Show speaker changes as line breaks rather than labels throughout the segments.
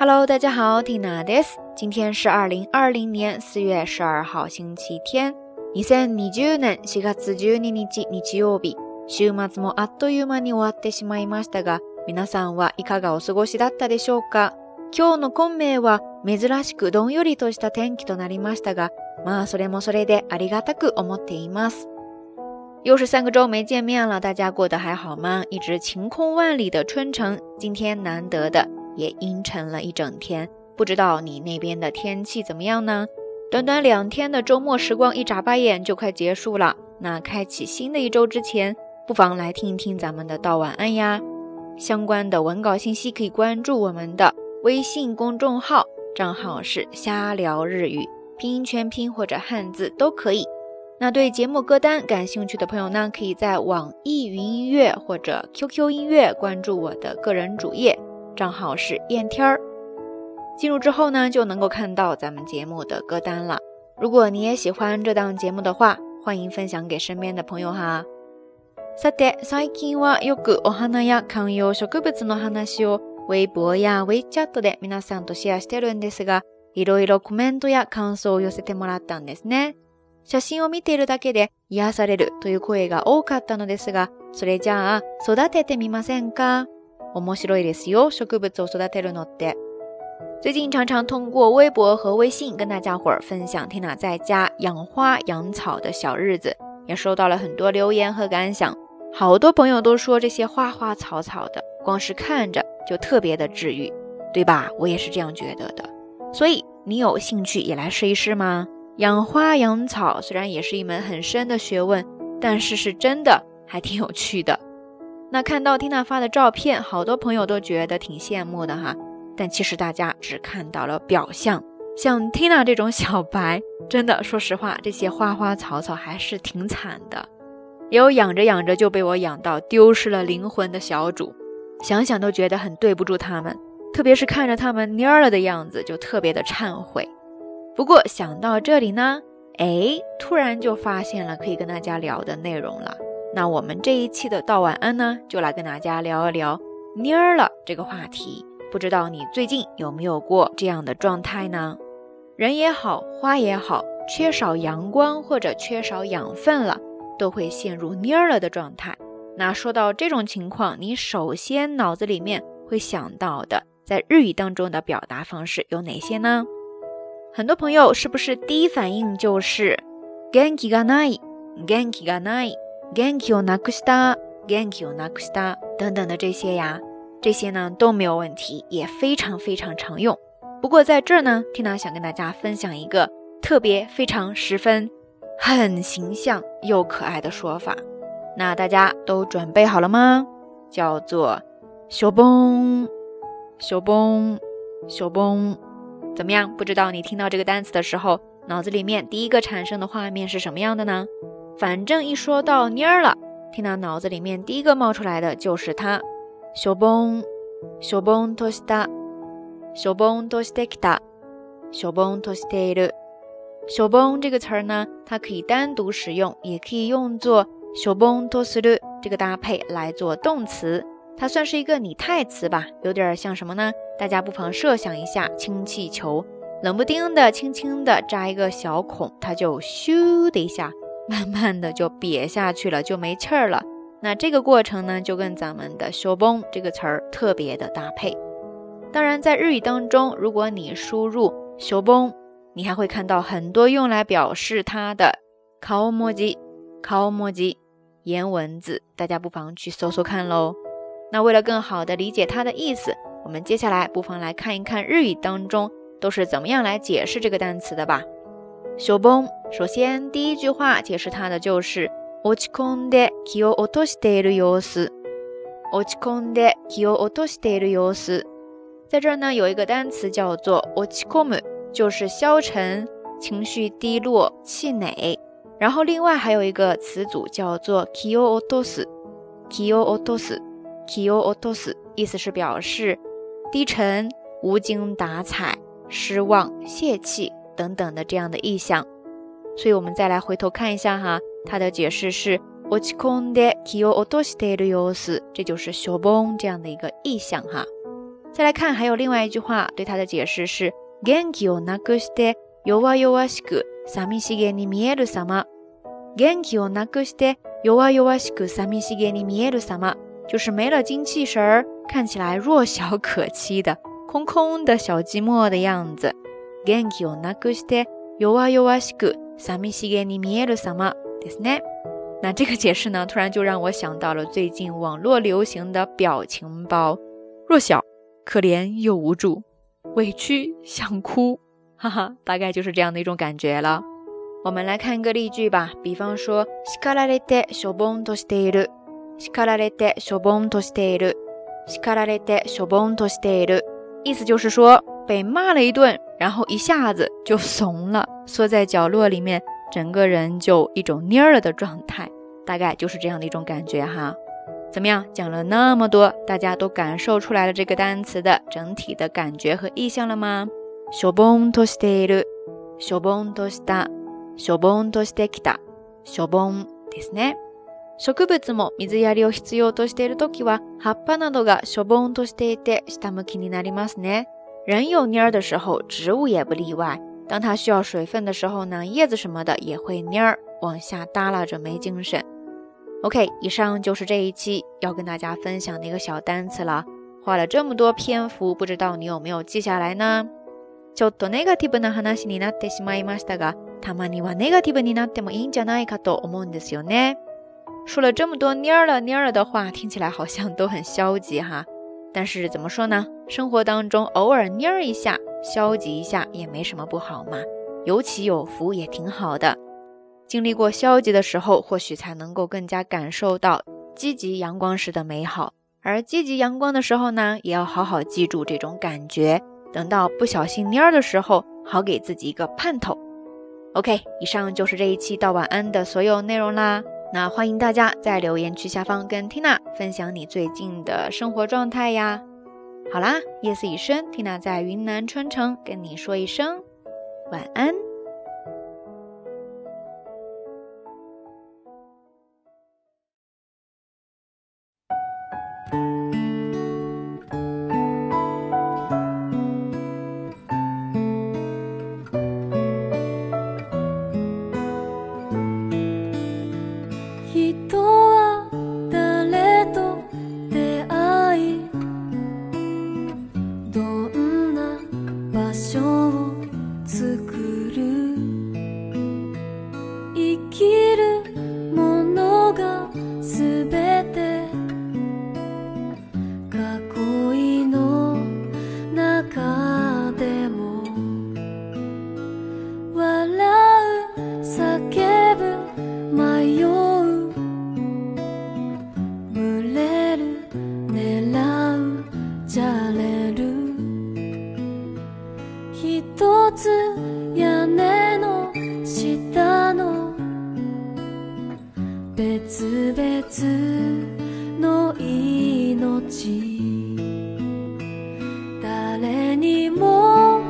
Hello，大家好，Tina です。今天是二零二零年四月十二号星期天。二千二十年四月十二日日曜日。週末もあっという間に終わってしまいましたが、皆さんはいかがお過ごしだったでしょうか？今日の昆明は珍しくどんよりとした天気となりましたが、まあそれもそれでありがたく思っています。又是三个周没见面了，大家过得还好吗？一直晴空万里的春城，今天难得的也阴沉了一整天。不知道你那边的天气怎么样呢？短短两天的周末时光一眨巴眼就快结束了。那开启新的一周之前，不妨来听一听咱们的道晚安呀。相关的文稿信息可以关注我们的微信公众号，账号是瞎聊日语，拼音全拼或者汉字都可以。那对节目歌单感兴趣的朋友呢，可以在网易云音乐或者 QQ 音乐关注我的个人主页。账号是燕天儿，进入之后呢，就能够看到咱们节目的歌单了。如果你也喜欢这档节目的话，欢迎分享给身边的朋友哈。さて、最近はよくお花や観葉植物の話をウェイボーやウェイチャットで皆さんとシェアしてるんですが、いろいろコメントや感想を寄せてもらったんですね。写真を見ているだけで癒されるという声が多かったのですが、それじゃあ育ててみませんか？面白いですよ，植物を育てるのって。最近常常通过微博和微信跟大家伙儿分享 Tina 在家养花养草的小日子，也收到了很多留言和感想。好多朋友都说这些花花草草的，光是看着就特别的治愈，对吧？我也是这样觉得的。所以你有兴趣也来试一试吗？养花养草虽然也是一门很深的学问，但是是真的还挺有趣的。 那看到 Tina 发的照片，好多朋友都觉得挺羡慕的哈。但其实大家只看到了表象，像 Tina 这种小白，真的说实话，这些花花草草还是挺惨的。也有养着养着就被我养到丢失了灵魂的小主，想想都觉得很对不住他们，特别是看着他们蔫了的样子，就特别的忏悔。不过想到这里呢，哎，突然就发现了可以跟大家聊的内容了。那我们这一期的道晚安呢，就来跟大家聊一聊蔫儿了这个话题。不知道你最近有没有过这样的状态呢？人也好，花也好，缺少阳光或者缺少养分了，都会陷入蔫儿了的状态。那说到这种情况，你首先脑子里面会想到的，在日语当中的表达方式有哪些呢？很多朋友是不是第一反应就是 genki ga nai，genki ga nai？元気をなくした、元気をなくした等等的这些呀，这些呢都没有问题，也非常非常常用。不过在这儿呢，Tina 想跟大家分享一个特别、非常、十分、很形象又可爱的说法。那大家都准备好了吗？叫做“小崩，小崩，小崩”，怎么样？不知道你听到这个单词的时候，脑子里面第一个产生的画面是什么样的呢？ 反正一说到蔫儿了，听到脑子里面第一个冒出来的就是它。小崩，小崩とした，小崩としてきた，小崩としている。小崩这个词儿呢，它可以单独使用，也可以用作小崩とする这个搭配来做动词。它算是一个拟态词吧，有点像什么呢？大家不妨设想一下，氢气球冷不丁的轻轻的扎一个小孔，它就咻的一下。 慢慢的就瘪下去了，就没气儿了。那这个过程呢，就跟咱们的“修崩”这个词儿特别的搭配。当然，在日语当中，如果你输入“修崩”，你还会看到很多用来表示它的“顔文字”、“顔文字”颜文字，大家不妨去搜搜看喽。那为了更好的理解它的意思，我们接下来不妨来看一看日语当中都是怎么样来解释这个单词的吧。修崩，首先第一句话解释它的就是落ち込んで気を落としている様子。落ち込んで気を落としている様子，在这儿呢有一个单词叫做落ち込む，就是消沉、情绪低落、气馁。然后另外还有一个词组叫做気を落とす。気を落とす。気を落とす，意思是表示低沉、无精打采、失望、泄气。 等等的这样的意象，所以我们再来回头看一下哈，它的解释是落ち込んで気を落としている様子，这就是小崩这样的一个意象哈。 再来看，还有另外一句话，对它的解释是元気をなくして弱々しく寂しげに見える様。元気をなくして弱々しく寂しげに見える様，就是没了精气神儿，看起来弱小可欺的、空空的小寂寞的样子。 元気をなくして弱々しく寂しげに見える様ですね。那这个解释呢，突然就让我想到了最近网络流行的表情包：弱小、可怜又无助，委屈想哭，哈哈，大概就是这样的一种感觉了。我们来看一个例句吧，比方说，叱られてしょぼんとしている，叱られてしょぼんとしている，叱られてしょぼんとしている，意思就是说 被骂了一顿，然后一下子就怂了，缩在角落里面。整个人就一种蔫了的状态，大概就是这样的一种感觉哈。怎么样？讲了那么多，大家都感受出来了这个单词的整体的感觉和意象了吗？しょぼんとしている、しょぼんとした、しょぼんとしてきた、しょぼんですね。植物も水やりを必要としているときは、葉っぱなどがしょぼんとしていて下向きになりますね。人有蔫的时候，植物也不例外。当它需要水分的时候呢，叶子什么的也会蔫儿，往下耷拉着，没精神。OK，以上就是这一期要跟大家分享的一个小单词了。花了这么多篇幅，不知道你有没有记下来呢？ちょっとネガティブな話になってしまいましたが、たまにはネガティブになってもいいんじゃないかと思うんですよね。说了这么多蔫儿了蔫儿了的话，听起来好像都很消极哈。 但是怎么说呢？生活当中偶尔蔫儿一下。消极一下也没什么不好嘛，有起有伏也挺好的。经历过消极的时候，或许才能够更加感受到积极阳光时的美好。而积极阳光的时候呢，也要好好记住这种感觉，等到不小心蔫儿的时候，好给自己一个盼头。OK，以上就是这一期道晚安的所有内容啦。那欢迎大家在留言区下方跟 Tina 分享你最近的生活状态呀。好啦，夜色已深，Tina 在云南春城跟你说一声晚安。
誰にも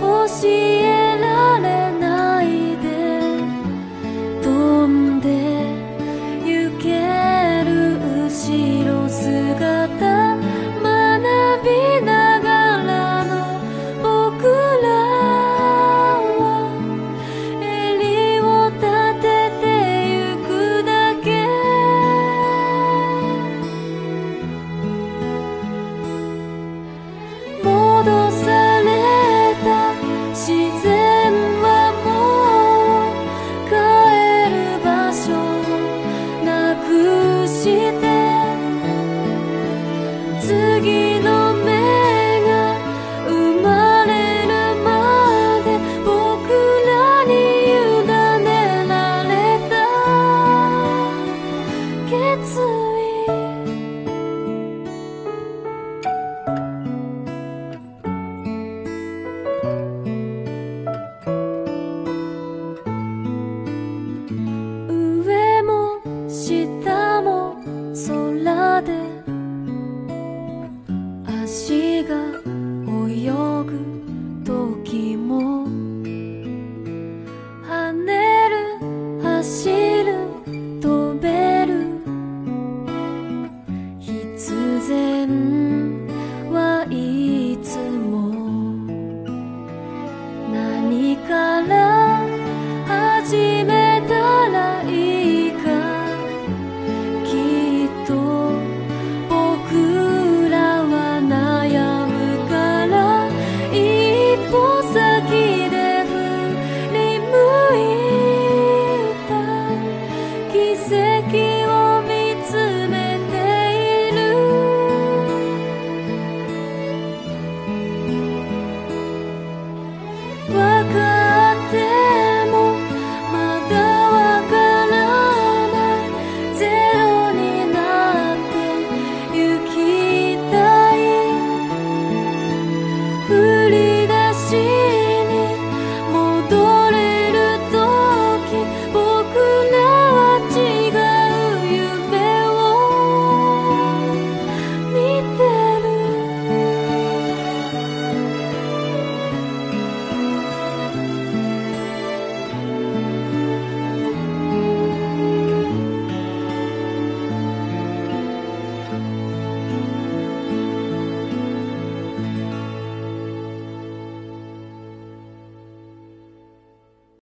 教え自己